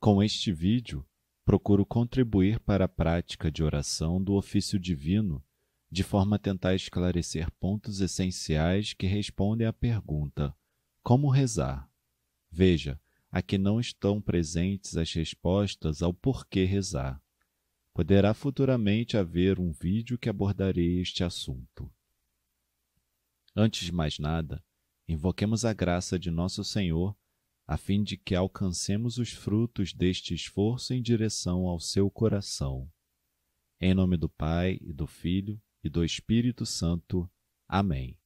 Com este vídeo, procuro contribuir para a prática de oração do ofício divino, de forma a tentar esclarecer pontos essenciais que respondem à pergunta: como rezar? Veja, aqui não estão presentes as respostas ao porquê rezar. Poderá futuramente haver um vídeo que abordarei este assunto. Antes de mais nada, invoquemos a graça de nosso Senhor a fim de que alcancemos os frutos deste esforço em direção ao seu coração. Em nome do Pai, e do Filho, e do Espírito Santo. Amém.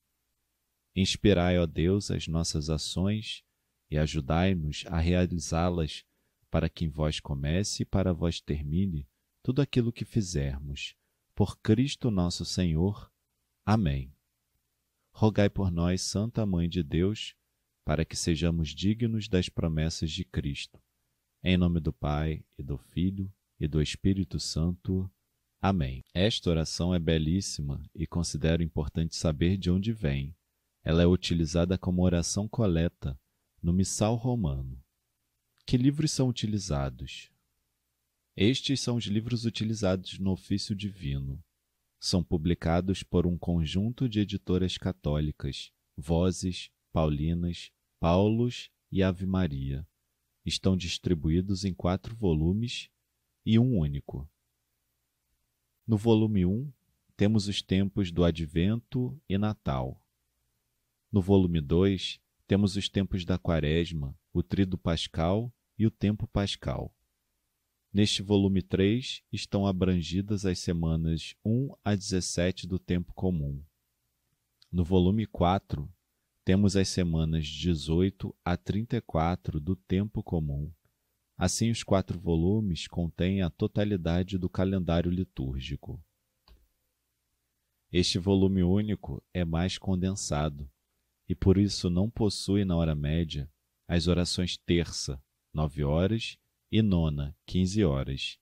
Inspirai, ó Deus, as nossas ações e ajudai-nos a realizá-las, para que em vós comece e para vós termine tudo aquilo que fizermos. Por Cristo nosso Senhor. Amém. Rogai por nós, Santa Mãe de Deus, para que sejamos dignos das promessas de Cristo. Em nome do Pai, e do Filho, e do Espírito Santo. Amém. Esta oração é belíssima e considero importante saber de onde vem. Ela é utilizada como oração coleta no Missal Romano. Que livros são utilizados? Estes são os livros utilizados no ofício divino. São publicados por um conjunto de editoras católicas, Vozes, Paulinas, Paulos e Ave Maria. Estão distribuídos em quatro volumes e um único. No volume 1, temos os tempos do Advento e Natal. No volume 2, temos os tempos da Quaresma, o Trido Pascal e o Tempo Pascal. Neste volume 3 estão abrangidas as semanas 1 a 17 do tempo comum. No volume 4, temos as semanas 18 a 34 do tempo comum. Assim, os quatro volumes contêm a totalidade do calendário litúrgico. Este volume único é mais condensado e por isso não possui na hora média as orações terça, 9 horas, e nona, 15 horas.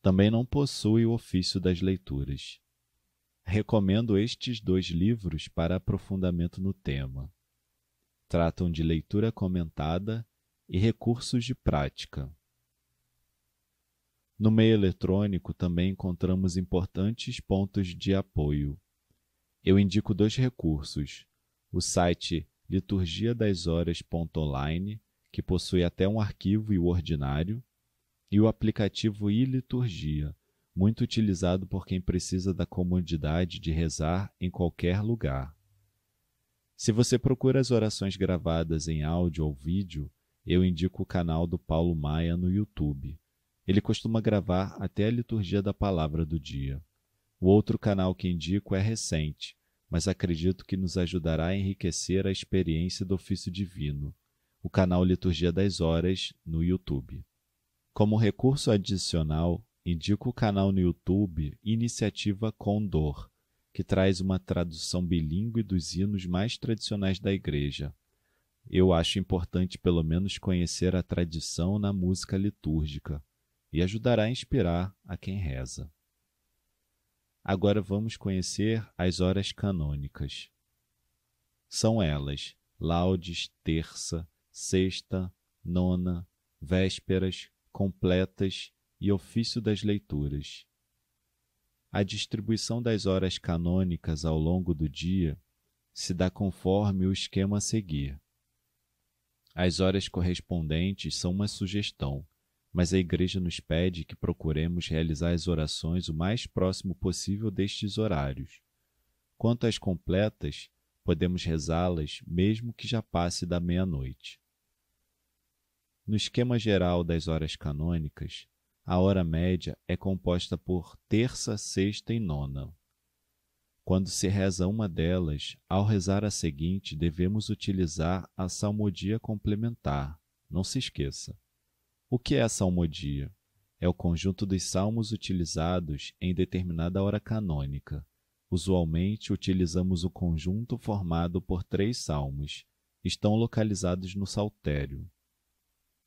Também não possui o ofício das leituras. Recomendo estes dois livros para aprofundamento no tema. Tratam de leitura comentada e recursos de prática. No meio eletrônico também encontramos importantes pontos de apoio. Eu indico dois recursos: o site liturgia das horas.online, que possui até um arquivo e o ordinário, e o aplicativo e-liturgia, muito utilizado por quem precisa da comodidade de rezar em qualquer lugar. Se você procura as orações gravadas em áudio ou vídeo, eu indico o canal do Paulo Maia no YouTube. Ele costuma gravar até a liturgia da palavra do dia. O outro canal que indico é recente, mas acredito que nos ajudará a enriquecer a experiência do ofício divino, o canal Liturgia das Horas no YouTube. Como recurso adicional, indico o canal no YouTube Iniciativa Condor, que traz uma tradução bilíngue dos hinos mais tradicionais da Igreja. Eu acho importante pelo menos conhecer a tradição na música litúrgica e ajudará a inspirar a quem reza. Agora vamos conhecer as horas canônicas. São elas laudes, terça, sexta, nona, vésperas, completas e ofício das leituras. A distribuição das horas canônicas ao longo do dia se dá conforme o esquema a seguir. As horas correspondentes são uma sugestão, mas a Igreja nos pede que procuremos realizar as orações o mais próximo possível destes horários. Quanto às completas, podemos rezá-las mesmo que já passe da meia-noite. No esquema geral das horas canônicas, a hora média é composta por terça, sexta e nona. Quando se reza uma delas, ao rezar a seguinte, devemos utilizar a salmodia complementar. Não se esqueça. O que é a salmodia? É o conjunto dos salmos utilizados em determinada hora canônica. Usualmente utilizamos o conjunto formado por três salmos. Estão localizados no saltério.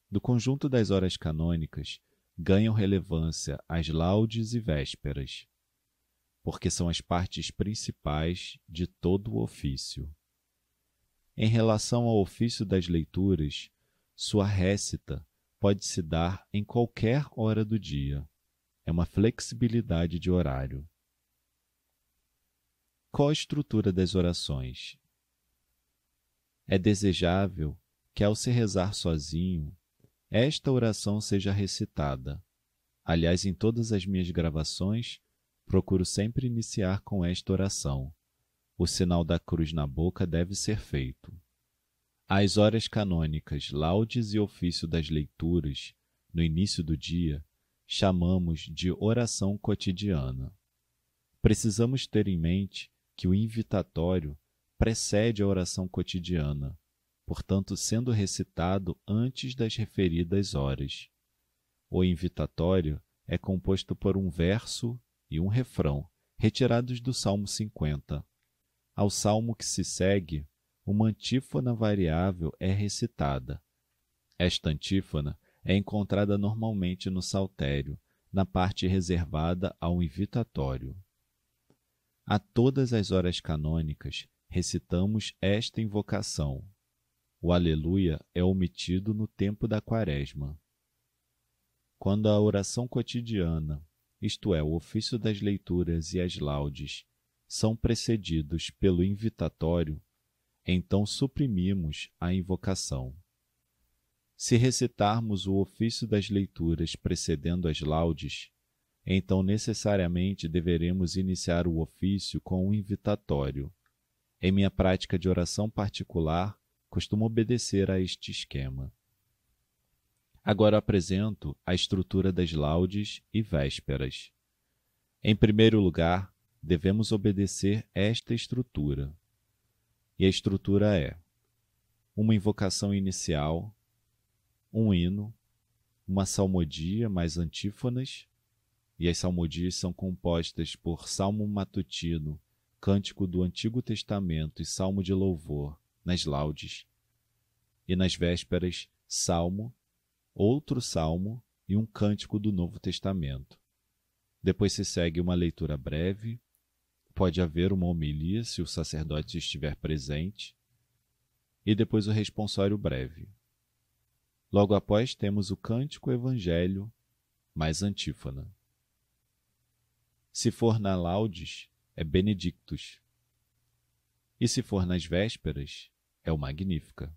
Do conjunto das horas canônicas, ganham relevância as laudes e vésperas, porque são as partes principais de todo o ofício. Em relação ao ofício das leituras, sua récita pode se dar em qualquer hora do dia. É uma flexibilidade de horário. Qual a estrutura das orações? É desejável que, ao se rezar sozinho, esta oração seja recitada. Aliás, em todas as minhas gravações, procuro sempre iniciar com esta oração. O sinal da cruz na boca deve ser feito. As horas canônicas, laudes e ofício das leituras, no início do dia, chamamos de oração cotidiana. Precisamos ter em mente que o invitatório precede a oração cotidiana, portanto, sendo recitado antes das referidas horas. O invitatório é composto por um verso e um refrão, retirados do Salmo 50. Ao salmo que se segue, uma antífona variável é recitada. Esta antífona é encontrada normalmente no saltério, na parte reservada ao invitatório. A todas as horas canônicas recitamos esta invocação. O Aleluia é omitido no tempo da Quaresma. Quando a oração cotidiana, isto é, o ofício das leituras e as laudes, são precedidos pelo invitatório, então suprimimos a invocação. Se recitarmos o ofício das leituras precedendo as laudes, então necessariamente deveremos iniciar o ofício com o invitatório. Em minha prática de oração particular, costumo obedecer a este esquema. Agora apresento a estrutura das laudes e vésperas. Em primeiro lugar, devemos obedecer esta estrutura. E a estrutura é uma invocação inicial, um hino, uma salmodia mais antífonas, e as salmodias são compostas por salmo matutino, cântico do Antigo Testamento e salmo de louvor nas laudes, e nas vésperas, salmo, outro salmo e um cântico do Novo Testamento. Depois se segue uma leitura breve, pode haver uma homilia se o sacerdote estiver presente, e depois o responsório breve. Logo após temos o cântico evangelho mais antífona. Se for na laudes, é benedictus. E se for nas vésperas, é o magnífica.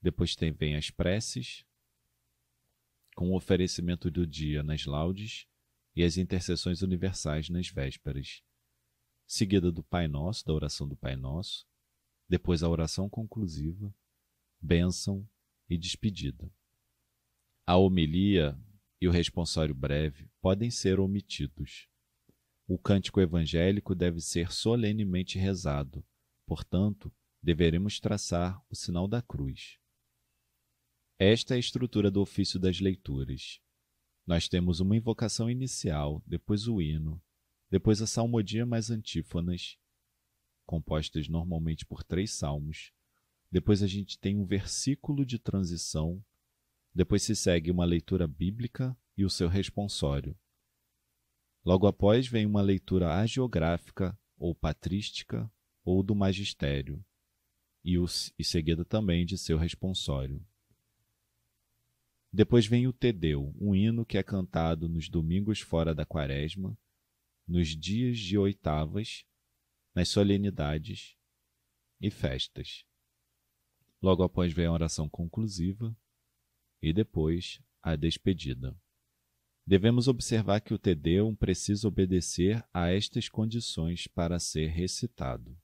Depois tem, vem as preces, com o oferecimento do dia nas laudes e as intercessões universais nas vésperas seguida do Pai Nosso, da oração do Pai Nosso, depois a oração conclusiva, bênção e despedida. A homilia e o responsório breve podem ser omitidos. O cântico evangélico deve ser solenemente rezado, portanto, deveremos traçar o sinal da cruz. Esta é a estrutura do ofício das leituras. Nós temos uma invocação inicial, depois o hino, depois a salmodia mais antífonas, compostas normalmente por três salmos. Depois a gente tem um versículo de transição. Depois se segue uma leitura bíblica e o seu responsório. Logo após vem uma leitura agiográfica ou patrística ou do magistério, e, o, e seguida também de seu responsório. Depois vem o Tedeu, um hino que é cantado nos domingos fora da quaresma, nos dias de oitavas, nas solenidades e festas. Logo após vem a oração conclusiva e depois a despedida. Devemos observar que o Tedeum precisa obedecer a estas condições para ser recitado.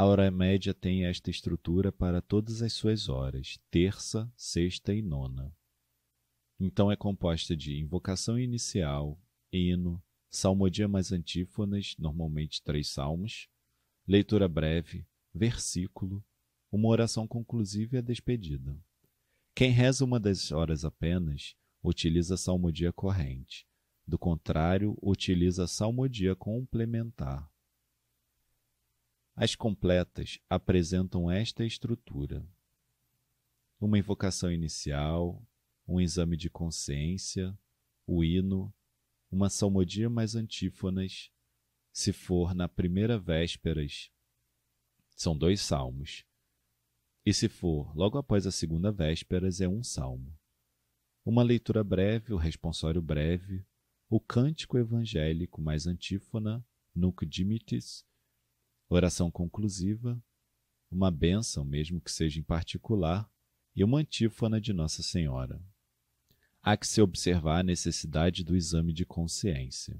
A hora média tem esta estrutura para todas as suas horas, terça, sexta e nona. Então é composta de invocação inicial, hino, salmodia mais antífonas, normalmente três salmos, leitura breve, versículo, uma oração conclusiva e a despedida. Quem reza uma das horas apenas, utiliza a salmodia corrente. Do contrário, utiliza a salmodia complementar. As completas apresentam esta estrutura: uma invocação inicial, um exame de consciência, o hino, uma salmodia mais antífonas, se for na primeira vésperas, são dois salmos. E se for logo após a segunda vésperas, é um salmo. uma leitura breve, o responsório breve, o cântico evangélico mais antífona, nunc dimittis, oração conclusiva, uma bênção, mesmo que seja em particular, e uma antífona de Nossa Senhora. Há que se observar a necessidade do exame de consciência.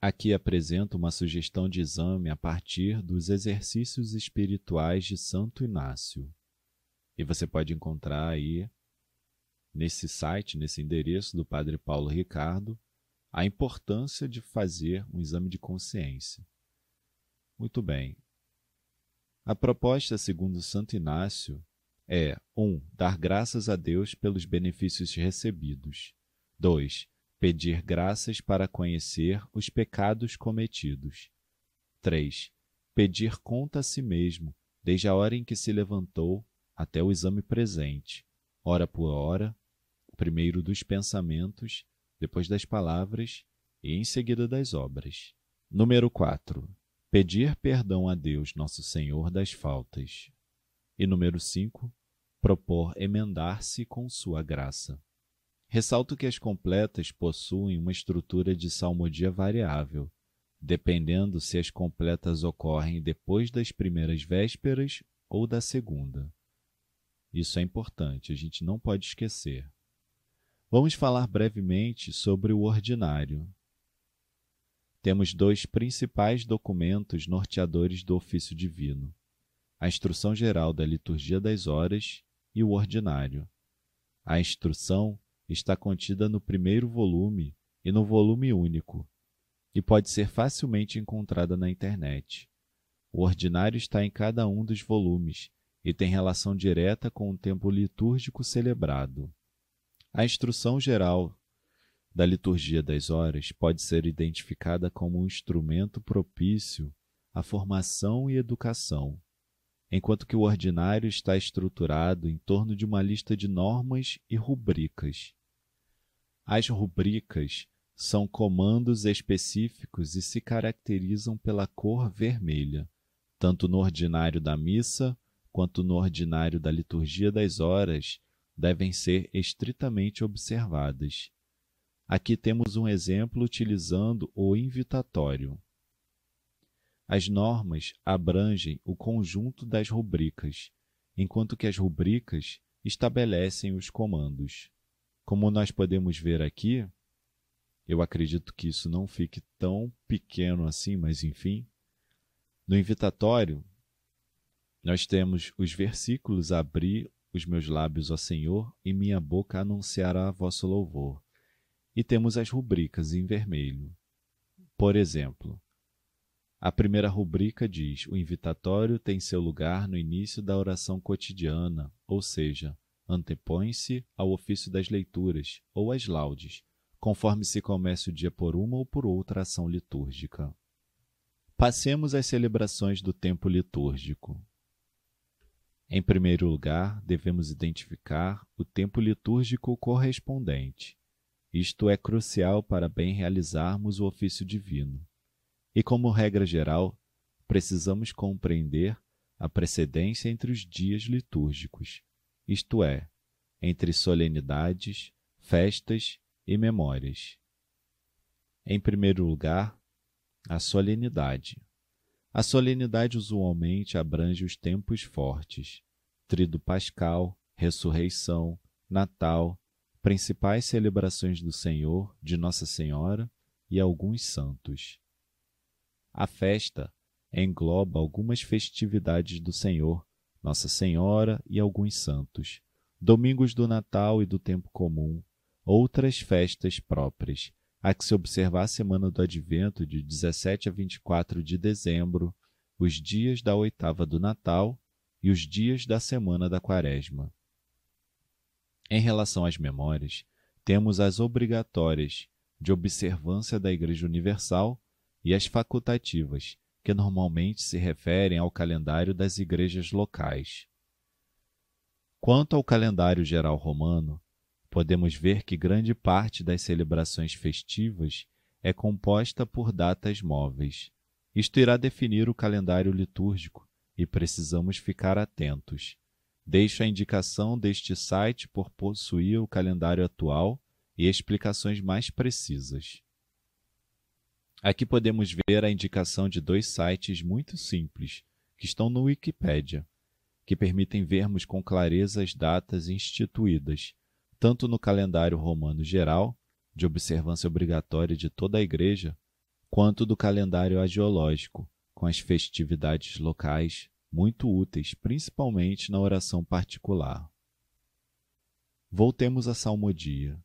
Aqui apresento uma sugestão de exame a partir dos exercícios espirituais de Santo Inácio. E você pode encontrar aí, nesse site, nesse endereço do Padre Paulo Ricardo, a importância de fazer um exame de consciência. Muito bem. A proposta, segundo Santo Inácio, é 1. Um, dar graças a Deus pelos benefícios recebidos. 2. Pedir graças para conhecer os pecados cometidos. 3. Pedir conta a si mesmo, desde a hora em que se levantou até o exame presente, hora por hora, primeiro dos pensamentos, depois das palavras e em seguida das obras. Número 4. Pedir perdão a Deus, nosso Senhor, das faltas. E número 5 propor emendar-se com sua graça. Ressalto que as completas possuem uma estrutura de salmodia variável, dependendo se as completas ocorrem depois das primeiras vésperas ou da segunda. Isso é importante, a gente não pode esquecer. Vamos falar brevemente sobre o ordinário. Temos dois principais documentos norteadores do ofício divino: a Instrução Geral da Liturgia das Horas e o ordinário. A instrução está contida no primeiro volume e no volume único, e pode ser facilmente encontrada na internet. O ordinário está em cada um dos volumes e tem relação direta com o tempo litúrgico celebrado. A instrução geral da liturgia das horas pode ser identificada como um instrumento propício à formação e educação enquanto que o ordinário está estruturado em torno de uma lista de normas e rubricas. As rubricas são comandos específicos e se caracterizam pela cor vermelha, tanto no ordinário da missa quanto no ordinário da liturgia das horas devem ser estritamente observadas. Aqui temos um exemplo utilizando o invitatório. As normas abrangem o conjunto das rubricas, enquanto que as rubricas estabelecem os comandos. Como nós podemos ver aqui, eu acredito que isso não fique tão pequeno assim, mas enfim. No invitatório, nós temos os versículos abrir os meus lábios, ó Senhor, e minha boca anunciará vosso louvor. E temos as rubricas em vermelho. Por exemplo, a primeira rubrica diz: o invitatório tem seu lugar no início da oração cotidiana, ou seja, antepõe-se ao ofício das leituras ou às laudes, conforme se comece o dia por uma ou por outra ação litúrgica. Passemos às celebrações do tempo litúrgico. Em primeiro lugar, devemos identificar o tempo litúrgico correspondente. Isto é crucial para bem realizarmos o ofício divino. E, como regra geral, precisamos compreender a precedência entre os dias litúrgicos, isto é, entre solenidades, festas e memórias. Em primeiro lugar, a solenidade. A solenidade usualmente abrange os tempos fortes, trido pascal, ressurreição, Natal, principais celebrações do Senhor, de Nossa Senhora e alguns santos. A festa engloba algumas festividades do Senhor, Nossa Senhora e alguns santos, domingos do Natal e do tempo comum, outras festas próprias, a que se observar a semana do Advento de 17 a 24 de dezembro, os dias da oitava do Natal e os dias da semana da Quaresma. Em relação às memórias, temos as obrigatórias de observância da Igreja Universal e as facultativas, que normalmente se referem ao calendário das igrejas locais. Quanto ao calendário geral romano, podemos ver que grande parte das celebrações festivas é composta por datas móveis. Isto irá definir o calendário litúrgico e precisamos ficar atentos. Deixo a indicação deste site por possuir o calendário atual e explicações mais precisas. Aqui podemos ver a indicação de dois sites muito simples que estão no Wikipedia, que permitem vermos com clareza as datas instituídas, tanto no calendário romano geral, de observância obrigatória de toda a Igreja, quanto do calendário agiológico, com as festividades locais, muito úteis, principalmente na oração particular. Voltemos à salmodia.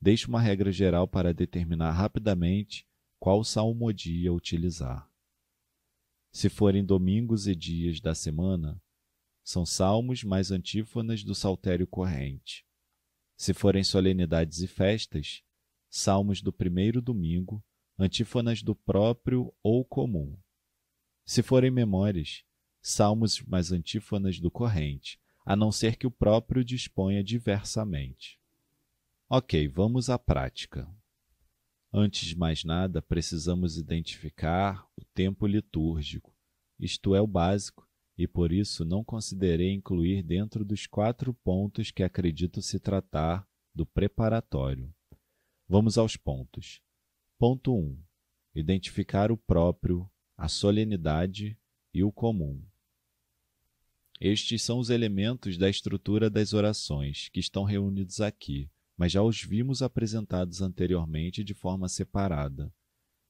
Deixe uma regra geral para determinar rapidamente qual salmodia utilizar. Se forem domingos e dias da semana, são salmos mais antífonas do saltério corrente. Se forem solenidades e festas, salmos do primeiro domingo, antífonas do próprio ou comum. Se forem memórias, salmos mais antífonas do corrente, a não ser que o próprio disponha diversamente. Ok, vamos à prática. Antes de mais nada, precisamos identificar o tempo litúrgico. Isto é o básico, e por isso não considerei incluir dentro dos quatro pontos que acredito se tratar do preparatório. Vamos aos pontos. Ponto 1. Um, identificar o próprio, a solenidade e o comum. Estes são os elementos da estrutura das orações que estão reunidos aqui, mas já os vimos apresentados anteriormente de forma separada.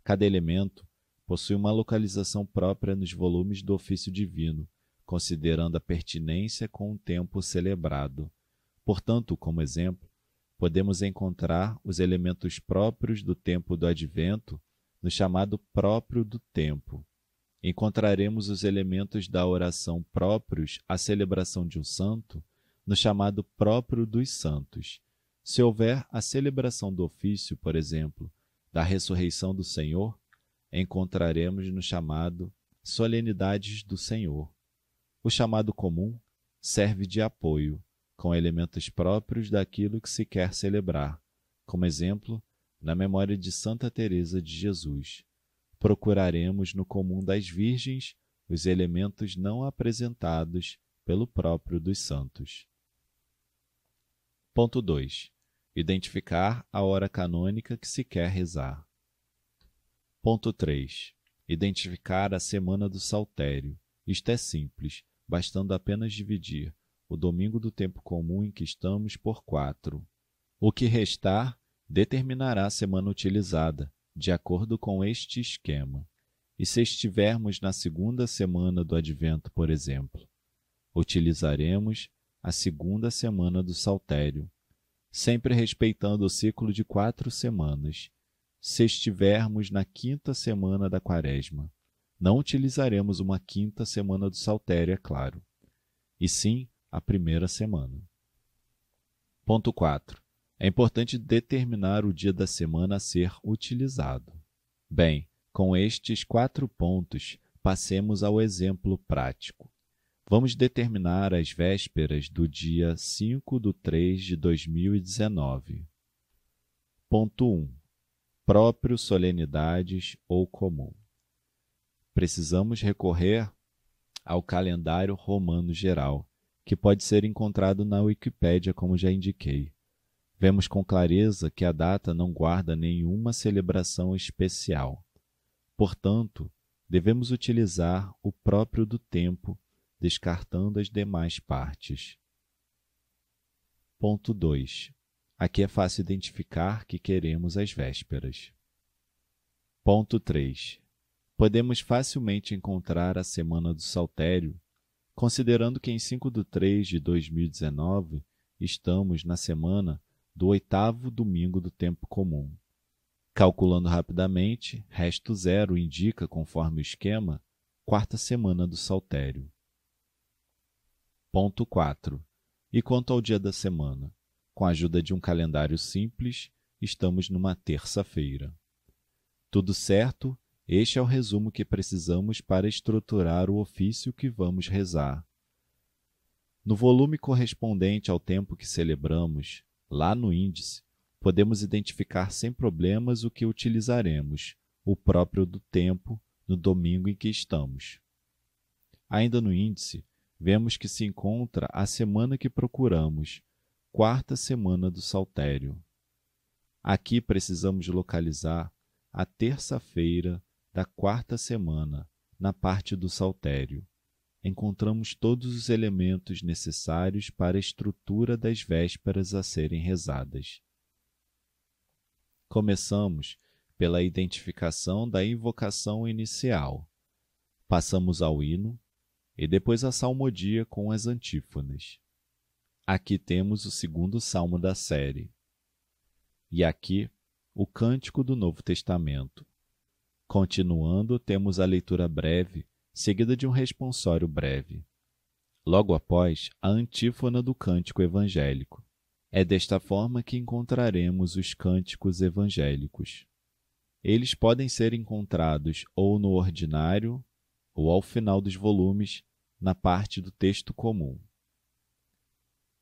Cada elemento possui uma localização própria nos volumes do ofício divino, considerando a pertinência com o tempo celebrado. Portanto, como exemplo, podemos encontrar os elementos próprios do tempo do advento no chamado próprio do tempo. Encontraremos os elementos da oração próprios à celebração de um santo no chamado próprio dos santos se houver a celebração do ofício, por exemplo, da ressurreição do Senhor, encontraremos no chamado solenidades do Senhor. O chamado comum serve de apoio, com elementos próprios daquilo que se quer celebrar, como exemplo, na memória de Santa Teresa de Jesus. Procuraremos no comum das virgens os elementos não apresentados pelo próprio dos santos. Ponto 2. Identificar a hora canônica que se quer rezar. Ponto 3. Identificar a semana do saltério. Isto é simples, bastando apenas dividir o domingo do tempo comum em que estamos por quatro. O que restar determinará a semana utilizada, de acordo com este esquema. E se estivermos na segunda semana do advento, por exemplo, utilizaremos a segunda semana do saltério, sempre respeitando o ciclo de quatro semanas. Se estivermos na quinta semana da quaresma, não utilizaremos uma quinta semana do saltério, é claro, e sim a primeira semana. Ponto 4. É importante determinar o dia da semana a ser utilizado. Bem, com estes quatro pontos, passemos ao exemplo prático. Vamos determinar as vésperas do dia 5 de 3 de 2019. Ponto 1. Próprio solenidades ou comum. Precisamos recorrer ao calendário romano geral, que pode ser encontrado na Wikipédia, como já indiquei. Vemos com clareza que a data não guarda nenhuma celebração especial. Portanto, devemos utilizar o próprio do tempo descartando as demais partes. Ponto 2. Aqui é fácil identificar que queremos as vésperas. Ponto 3. Podemos facilmente encontrar a semana do Saltério, considerando que em 5 de 3 de 2019 estamos na semana do oitavo domingo do tempo comum. Calculando rapidamente, resto zero indica, conforme o esquema, quarta semana do Saltério. Ponto 4. E quanto ao dia da semana? Com a ajuda de um calendário simples, estamos numa terça-feira. Tudo certo? Este é o resumo que precisamos para estruturar o ofício que vamos rezar. No volume correspondente ao tempo que celebramos, lá no índice, podemos identificar sem problemas o que utilizaremos, o próprio do tempo, no domingo em que estamos. Ainda no índice, vemos que se encontra a semana que procuramos, quarta semana do Saltério. Aqui precisamos localizar a terça-feira da quarta semana, na parte do Saltério. Encontramos todos os elementos necessários para a estrutura das vésperas a serem rezadas. Começamos pela identificação da invocação inicial. Passamos ao hino e depois a salmodia com as antífonas. Aqui temos o segundo salmo da série. E aqui o cântico do Novo Testamento. Continuando, temos a leitura breve, seguida de um responsório breve. Logo após, a antífona do cântico evangélico. É desta forma que encontraremos os cânticos evangélicos. Eles podem ser encontrados ou no ordinário ou ao final dos volumes, na parte do texto comum.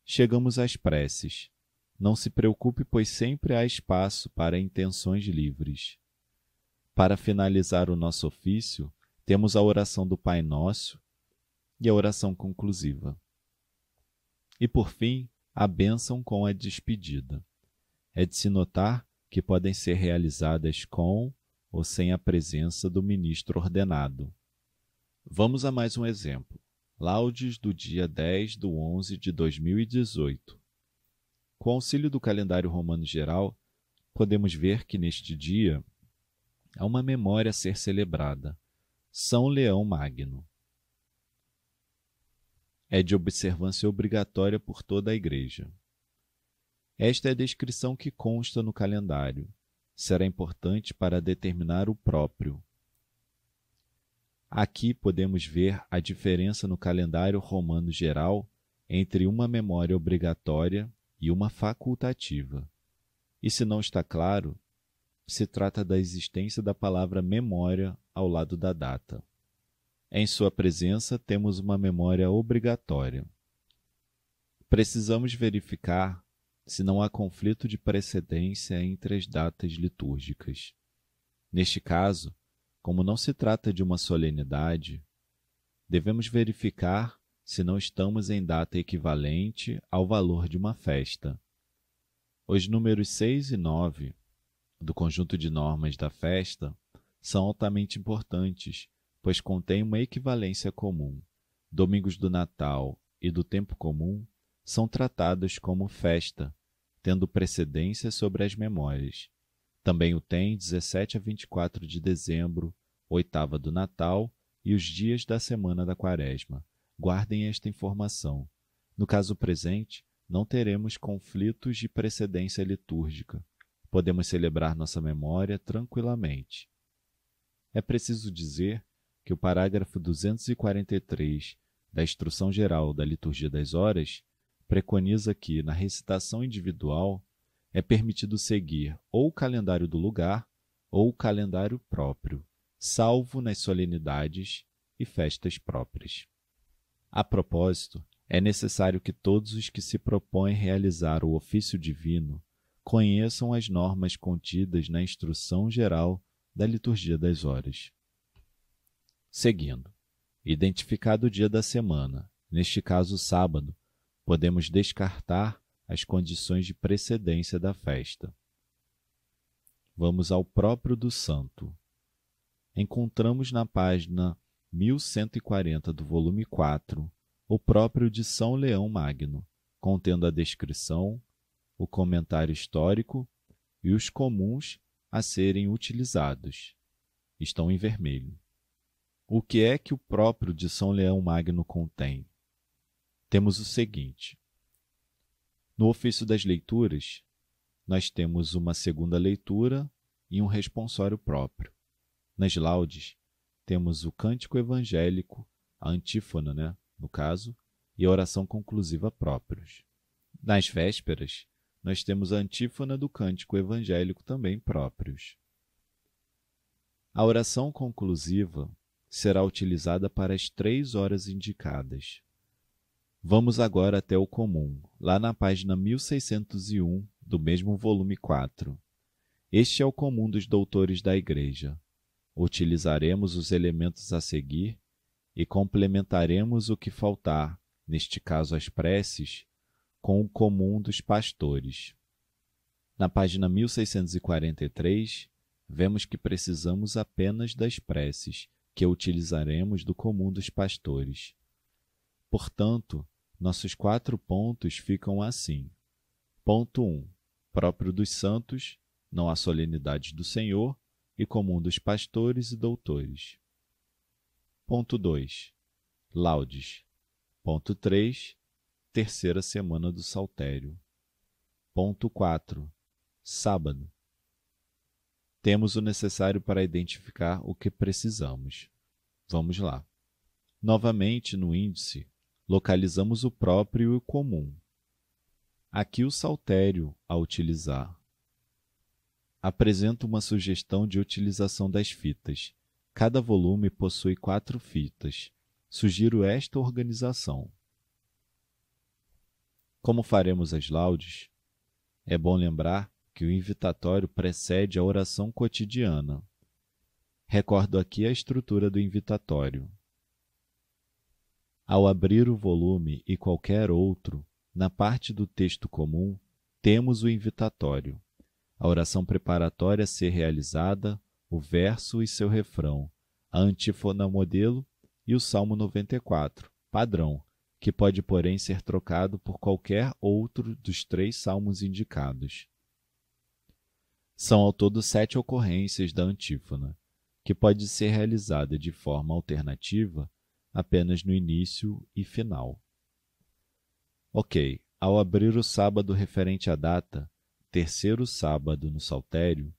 Chegamos às preces. Não se preocupe, pois sempre há espaço para intenções livres. Para finalizar o nosso ofício, temos a oração do Pai Nosso e a oração conclusiva. E por fim, a bênção com a despedida. É de se notar que podem ser realizadas com ou sem a presença do ministro ordenado. Vamos a mais um exemplo. Laudes do dia 10 de 11 de 2018. Com auxílio do calendário romano geral, podemos ver que neste dia há uma memória a ser celebrada. São Leão Magno é de observância obrigatória por toda a Igreja. Esta é a descrição que consta no calendário. Será importante para determinar o próprio. Aqui podemos ver a diferença no calendário romano geral entre uma memória obrigatória e uma facultativa. E se não está claro, se trata da existência da palavra memória ao lado da data. Em sua presença, temos uma memória obrigatória. Precisamos verificar se não há conflito de precedência entre as datas litúrgicas. Neste caso, como não se trata de uma solenidade, devemos verificar se não estamos em data equivalente ao valor de uma festa. Os números 6 e 9 do conjunto de normas da festa são altamente importantes pois contém uma equivalência comum. Domingos do Natal e do Tempo Comum são tratados como festa, tendo precedência sobre as memórias. Também o tem 17 a 24 de dezembro, oitava do Natal e os dias da semana da Quaresma. Guardem esta informação. No caso presente, não teremos conflitos de precedência litúrgica. Podemos celebrar nossa memória tranquilamente. É preciso dizer que o parágrafo 243 da Instrução Geral da Liturgia das Horas preconiza que, na recitação individual, é permitido seguir ou o calendário do lugar ou o calendário próprio, salvo nas solenidades e festas próprias. A propósito, é necessário que todos os que se propõem realizar o ofício divino conheçam as normas contidas na Instrução Geral da Liturgia das Horas. Seguindo, identificado o dia da semana, neste caso sábado, podemos descartar as condições de precedência da festa. Vamos ao próprio do santo. Encontramos na página 1140 do volume 4 o próprio de São Leão Magno, contendo a descrição, o comentário histórico e os comuns a serem utilizados. Estão em vermelho. O que é que o próprio de São Leão Magno contém? Temos o seguinte: no ofício das leituras, nós temos uma segunda leitura e um responsório próprio. Nas laudes, temos o cântico evangélico, a antífona, né, no caso, e a oração conclusiva próprios. Nas vésperas, nós temos a antífona do cântico evangélico também próprios. A oração conclusiva será utilizada para as três horas indicadas. Vamos agora até o comum, lá na página 1601 do mesmo volume 4. Este é o comum dos doutores da Igreja. Utilizaremos os elementos a seguir e complementaremos o que faltar, neste caso as preces, com o comum dos pastores. Na página 1643, vemos que precisamos apenas das preces, que utilizaremos do comum dos pastores. Portanto, nossos quatro pontos ficam assim. Ponto 1. Um, próprio dos santos, não há solenidade do Senhor, e comum dos pastores e doutores. Ponto 2. Laudes. Ponto 3. Terceira semana do Saltério. Ponto 4. Sábado. Temos o necessário para identificar o que precisamos. Vamos lá. Novamente, no índice, localizamos o próprio e o comum. Aqui o saltério a utilizar. Apresento uma sugestão de utilização das fitas. Cada volume possui quatro fitas. Sugiro esta organização. Como faremos as laudes? É bom lembrar que o invitatório precede a oração cotidiana. Recordo aqui a estrutura do invitatório. Ao abrir o volume e qualquer outro, na parte do texto comum, temos o invitatório, a oração preparatória a ser realizada, o verso e seu refrão, a antífona modelo e o Salmo 94, padrão, que pode, porém, ser trocado por qualquer outro dos três salmos indicados. São ao todo sete ocorrências da antífona, que pode ser realizada de forma alternativa apenas no início e final. Ok, ao abrir o sábado referente à data, terceiro sábado no Saltério,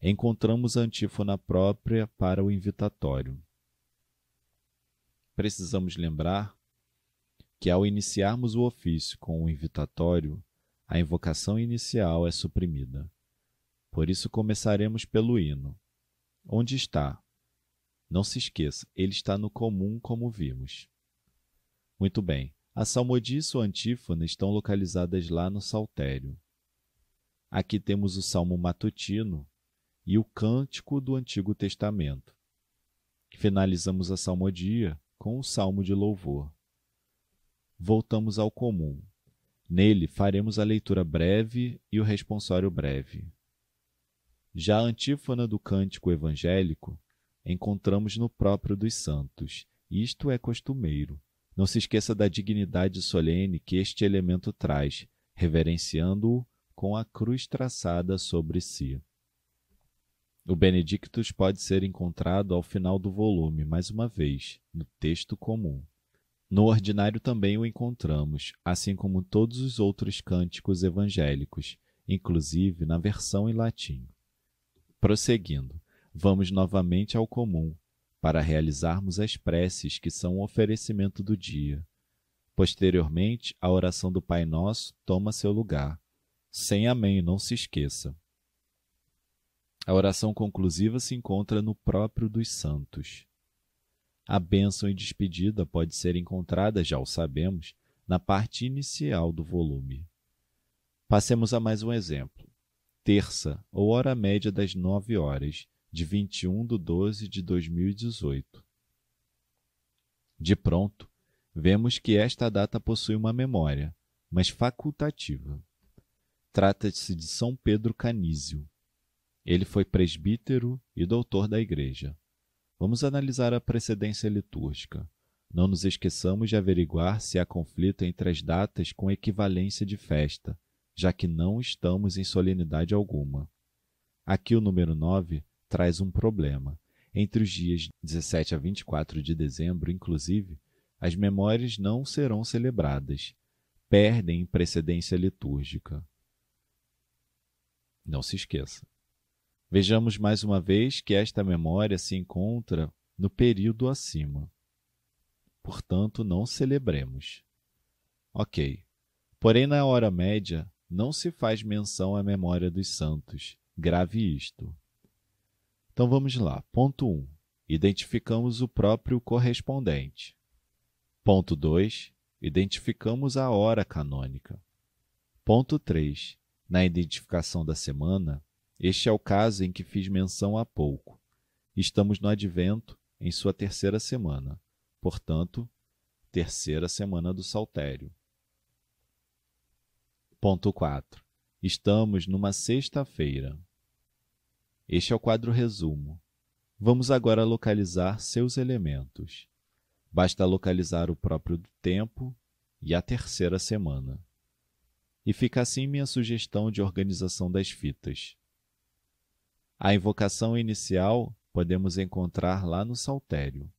encontramos a antífona própria para o invitatório. Precisamos lembrar que, ao iniciarmos o ofício com o invitatório, a invocação inicial é suprimida. Por isso começaremos pelo hino. Onde está? Não se esqueça, ele está no comum, como vimos. Muito bem, a salmodia e sua antífona estão localizadas lá no saltério. Aqui temos o salmo matutino e o cântico do Antigo Testamento. Finalizamos a salmodia com o salmo de louvor. Voltamos ao comum. Nele faremos a leitura breve e o responsório breve. Já a antífona do cântico evangélico encontramos no próprio dos santos. Isto é costumeiro. Não se esqueça da dignidade solene que este elemento traz, reverenciando-o com a cruz traçada sobre si. O Benedictus pode ser encontrado ao final do volume, mais uma vez, no texto comum. No ordinário também o encontramos, assim como todos os outros cânticos evangélicos, inclusive na versão em latim. Prosseguindo, vamos novamente ao comum, para realizarmos as preces que são o oferecimento do dia. Posteriormente, a oração do Pai Nosso toma seu lugar. Sem Amém, não se esqueça. A oração conclusiva se encontra no próprio dos santos. A bênção e despedida pode ser encontrada, já o sabemos, na parte inicial do volume. Passemos a mais um exemplo. Terça, ou hora média das nove horas, de 21 de 12 de 2018. De pronto, vemos que esta data possui uma memória, mas facultativa. Trata-se de São Pedro Canísio. Ele foi presbítero e doutor da Igreja. Vamos analisar a precedência litúrgica. Não nos esqueçamos de averiguar se há conflito entre as datas com equivalência de festa, já que não estamos em solenidade alguma. Aqui o número 9 traz um problema. Entre os dias 17 a 24 de dezembro, inclusive, as memórias não serão celebradas, perdem precedência litúrgica. Não se esqueça. Vejamos mais uma vez que esta memória se encontra no período acima. Portanto, não celebremos. Ok. Porém, na hora média, não se faz menção à memória dos santos. Grave isto. Então vamos lá. Ponto 1. Um, identificamos o próprio correspondente. Ponto 2. Identificamos a hora canônica. Ponto 3. Na identificação da semana, este é o caso em que fiz menção há pouco. Estamos no advento, em sua terceira semana. portanto, terceira semana do Saltério. Ponto 4. Estamos numa sexta-feira. Este é o quadro resumo. Vamos agora localizar seus elementos. Basta localizar o próprio tempo e a terceira semana. E fica assim minha sugestão de organização das fitas. A invocação inicial podemos encontrar lá no Saltério.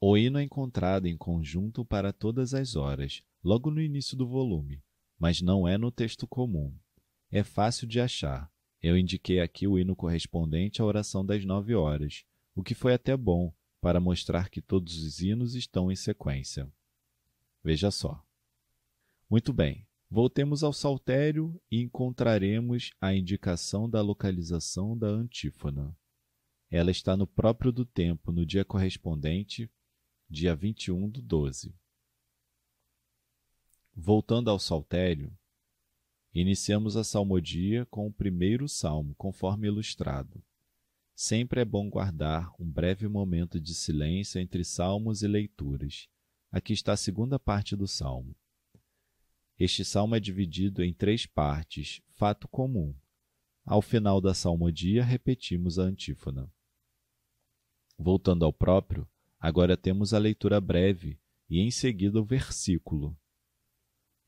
O hino é encontrado em conjunto para todas as horas, logo no início do volume, mas não é no texto comum. É fácil de achar. Eu indiquei aqui o hino correspondente à oração das nove horas, o que foi até bom para mostrar que todos os hinos estão em sequência. Veja só. Muito bem, voltemos ao saltério e encontraremos a indicação da localização da antífona. Ela está no próprio do tempo, no dia correspondente, dia 21 do 12. Voltando ao saltério, iniciamos a salmodia com o primeiro salmo, conforme ilustrado. Sempre é bom guardar um breve momento de silêncio entre salmos e leituras. Aqui está a segunda parte do salmo. Este salmo é dividido em três partes, fato comum. Ao final da salmodia, repetimos a antífona. Voltando ao próprio, agora temos a leitura breve e em seguida o versículo.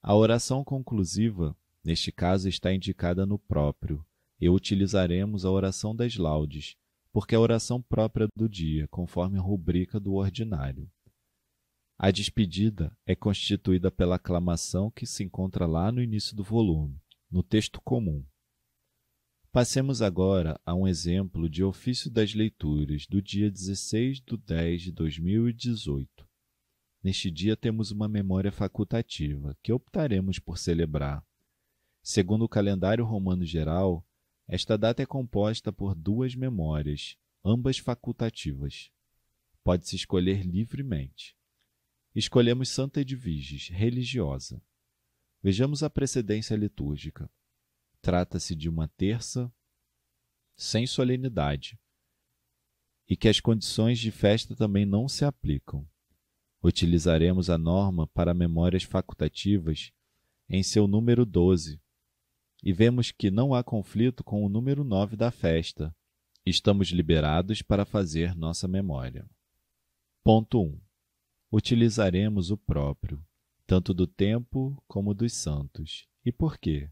A oração conclusiva, neste caso, está indicada no próprio, e utilizaremos a oração das laudes, porque é a oração própria do dia, conforme a rubrica do ordinário. A despedida é constituída pela aclamação que se encontra lá no início do volume, no texto comum. Passemos agora a um exemplo de ofício das leituras do dia 16 de 10 de 2018. Neste dia temos uma memória facultativa, que optaremos por celebrar. Segundo o calendário romano geral, esta data é composta por duas memórias, ambas facultativas. Pode-se escolher livremente. Escolhemos Santa Edviges, religiosa. Vejamos a precedência litúrgica. Trata-se de uma terça sem solenidade e que as condições de festa também não se aplicam. Utilizaremos a norma para memórias facultativas em seu número 12 e vemos que não há conflito com o número 9 da festa. Estamos liberados para fazer nossa memória. Ponto 1. Utilizaremos o próprio, tanto do tempo como dos santos. E por quê?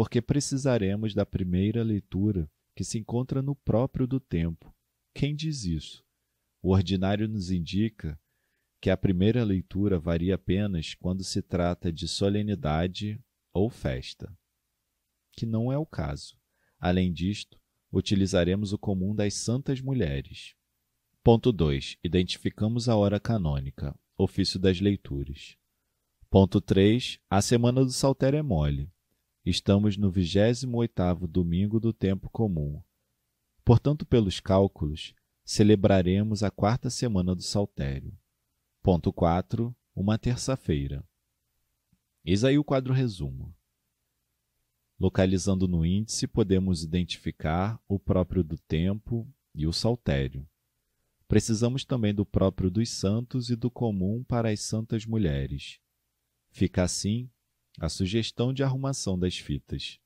porque precisaremos da primeira leitura que se encontra no próprio do tempo. Quem diz isso? O ordinário nos indica que a primeira leitura varia apenas quando se trata de solenidade ou festa, que não é o caso. Além disto, utilizaremos o comum das santas mulheres. Ponto 2. Identificamos a hora canônica, ofício das leituras. Ponto 3. A semana do saltério é mole. Estamos no 28º domingo do tempo comum. Portanto, pelos cálculos, celebraremos a quarta semana do Saltério. Ponto 4. Uma terça-feira. Eis aí o quadro resumo. Localizando no índice, podemos identificar o próprio do tempo e o saltério. Precisamos também do próprio dos santos e do comum para as santas mulheres. Fica assim a sugestão de arrumação das fitas.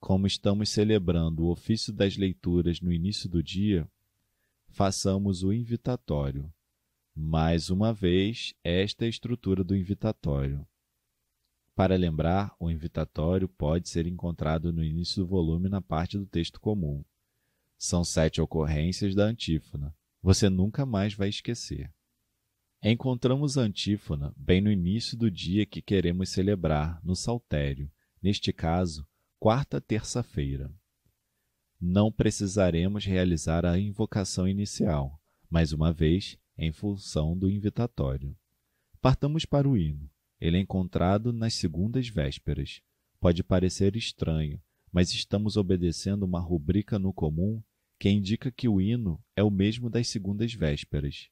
Como estamos celebrando o ofício das leituras no início do dia, façamos o invitatório. Mais uma vez, esta é a estrutura do invitatório. Para lembrar, o invitatório pode ser encontrado no início do volume na parte do texto comum. São sete ocorrências da antífona. Você nunca mais vai esquecer. Encontramos a antífona bem no início do dia que queremos celebrar, no saltério, neste caso, quarta terça-feira. Não precisaremos realizar a invocação inicial, mais uma vez, em função do invitatório. Partamos para o hino. Ele é encontrado nas segundas vésperas. Pode parecer estranho, mas estamos obedecendo uma rubrica no comum que indica que o hino é o mesmo das segundas vésperas.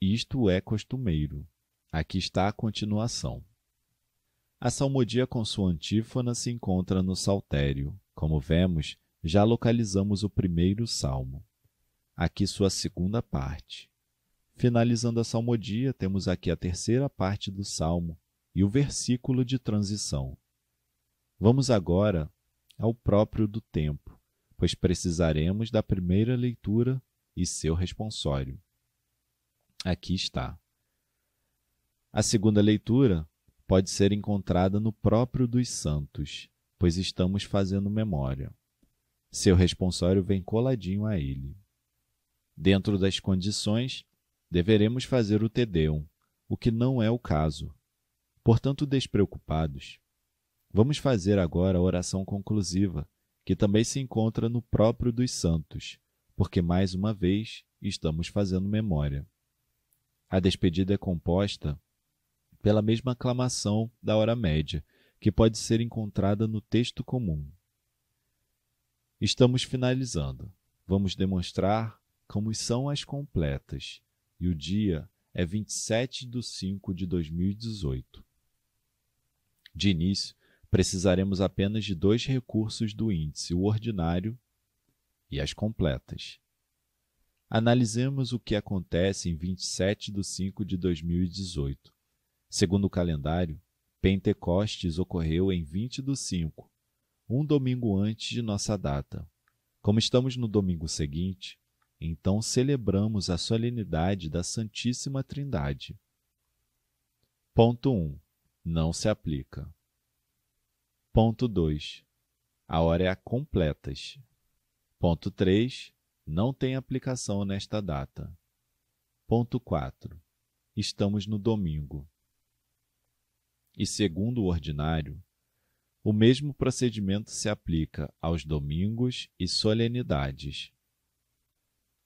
Isto é costumeiro. Aqui está a continuação. A salmodia com sua antífona se encontra no saltério. Como vemos, já localizamos o primeiro salmo. Aqui sua segunda parte. Finalizando a salmodia, temos aqui a terceira parte do salmo e o versículo de transição. Vamos agora ao próprio do tempo, pois precisaremos da primeira leitura e seu responsório. Aqui está. A segunda leitura pode ser encontrada no próprio dos santos, pois estamos fazendo memória. Seu responsório vem coladinho a ele. Dentro das condições, deveremos fazer o Tedeum, o que não é o caso. Portanto, despreocupados, vamos fazer agora a oração conclusiva, que também se encontra no próprio dos santos, porque mais uma vez estamos fazendo memória. A despedida é composta pela mesma aclamação da hora média, que pode ser encontrada no texto comum. Estamos finalizando. Vamos demonstrar como são as completas, e o dia é 27 de 5 de 2018. De início, precisaremos apenas de dois recursos do índice, o ordinário e as completas. Analisemos o que acontece em 27 de 5 de 2018. Segundo o calendário, Pentecostes ocorreu em 20 do 5, um domingo antes de nossa data. Como estamos no domingo seguinte, então celebramos a solenidade da Santíssima Trindade. Ponto 1. Não se aplica. Ponto 2. A hora é a completas. Ponto 3. Não tem aplicação nesta data. Ponto 4. Estamos no domingo. E segundo o ordinário, o mesmo procedimento se aplica aos domingos e solenidades.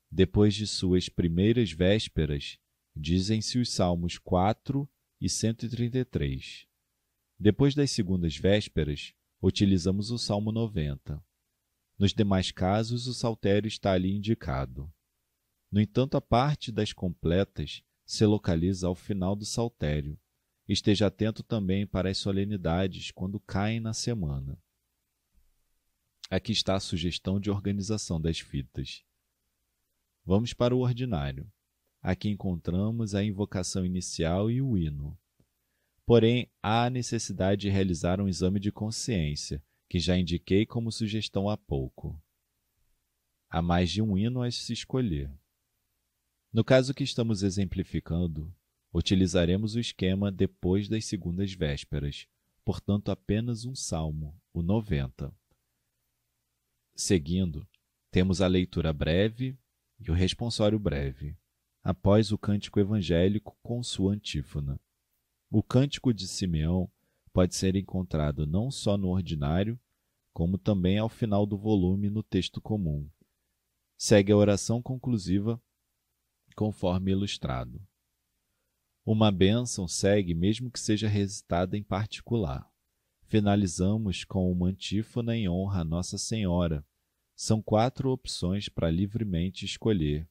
Depois de suas primeiras vésperas, dizem-se os Salmos 4 e 133. Depois das segundas vésperas, utilizamos o Salmo 90. Nos demais casos, o saltério está ali indicado. No entanto, a parte das completas se localiza ao final do saltério. Esteja atento também para as solenidades quando caem na semana. Aqui está a sugestão de organização das fitas. Vamos para o ordinário. Aqui encontramos a invocação inicial e o hino. Porém, há a necessidade de realizar um exame de consciência, que já indiquei como sugestão há pouco. Há mais de um hino a se escolher. No caso que estamos exemplificando, utilizaremos o esquema depois das segundas vésperas, portanto apenas um salmo, o 90. Seguindo, temos a leitura breve, e o responsório breve, após o cântico evangélico com sua antífona. O cântico de Simeão pode ser encontrado não só no ordinário, como também ao final do volume no texto comum. Segue a oração conclusiva, conforme ilustrado. Uma bênção segue, mesmo que seja recitada em particular. Finalizamos com uma antífona em honra a Nossa Senhora, são quatro opções para livremente escolher.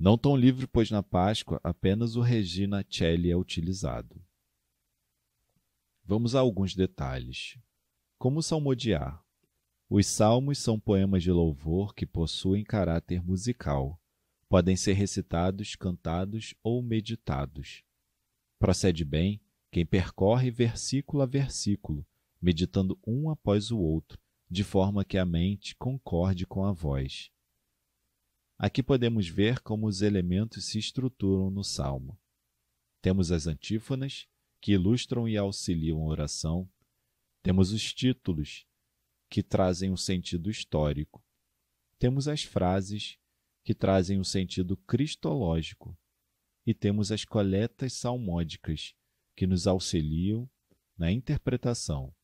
Não tão livre, pois na Páscoa apenas o Regina Celli é utilizado. Vamos a alguns detalhes. Como salmodiar? Os salmos são poemas de louvor que possuem caráter musical. Podem ser recitados, cantados ou meditados. Procede bem quem percorre versículo a versículo, meditando um após o outro, de forma que a mente concorde com a voz. Aqui podemos ver como os elementos se estruturam no salmo. Temos as antífonas, que ilustram e auxiliam a oração. Temos os títulos, que trazem um sentido histórico. Temos as frases, que trazem um sentido cristológico. E temos as coletas salmódicas, que nos auxiliam na interpretação.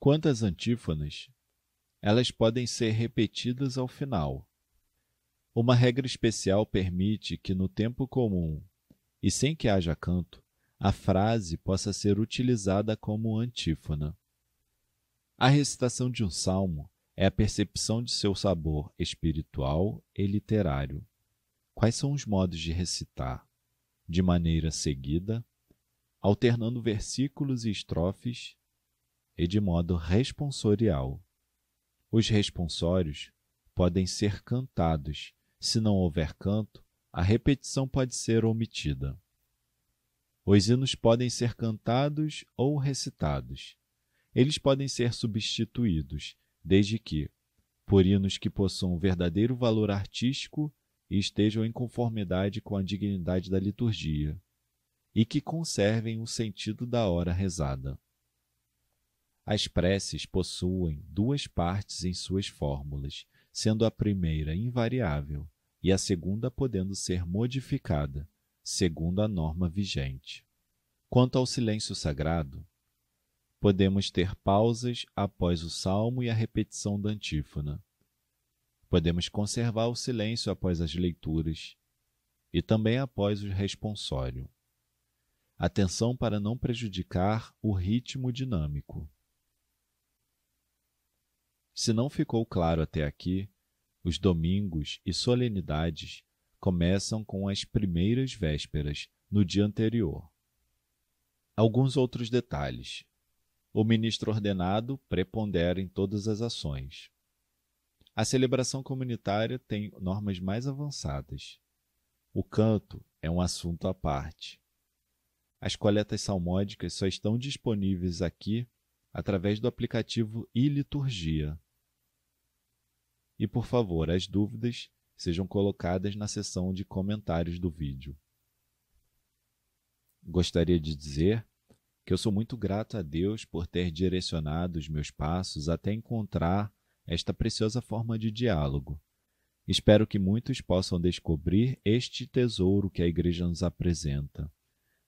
Quanto às antífonas, elas podem ser repetidas ao final. Uma regra especial permite que, no tempo comum e sem que haja canto, a frase possa ser utilizada como antífona. A recitação de um salmo é a percepção de seu sabor espiritual e literário. Quais são os modos de recitar? De maneira seguida, alternando versículos e estrofes, e de modo responsorial. Os responsórios podem ser cantados. Se não houver canto, a repetição pode ser omitida. Os hinos podem ser cantados ou recitados. Eles podem ser substituídos, desde que, por hinos que possuam verdadeiro valor artístico e estejam em conformidade com a dignidade da liturgia, e que conservem o sentido da hora rezada. As preces possuem duas partes em suas fórmulas, sendo a primeira invariável e a segunda podendo ser modificada, segundo a norma vigente. Quanto ao silêncio sagrado, podemos ter pausas após o salmo e a repetição da antífona. Podemos conservar o silêncio após as leituras e também após o responsório. Atenção para não prejudicar o ritmo dinâmico. Se não ficou claro até aqui, os domingos e solenidades começam com as primeiras vésperas, no dia anterior. Alguns outros detalhes. O ministro ordenado prepondera em todas as ações. A celebração comunitária tem normas mais avançadas. O canto é um assunto à parte. As coletas salmódicas só estão disponíveis aqui através do aplicativo e-liturgia. E por favor, as dúvidas sejam colocadas na seção de comentários do vídeo. Gostaria de dizer que eu sou muito grato a Deus por ter direcionado os meus passos até encontrar esta preciosa forma de diálogo. Espero que muitos possam descobrir este tesouro que a Igreja nos apresenta.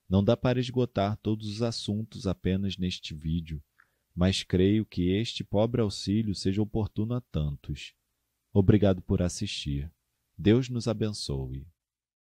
Não dá para esgotar todos os assuntos apenas neste vídeo, mas creio que este pobre auxílio seja oportuno a tantos. Obrigado por assistir. Deus nos abençoe.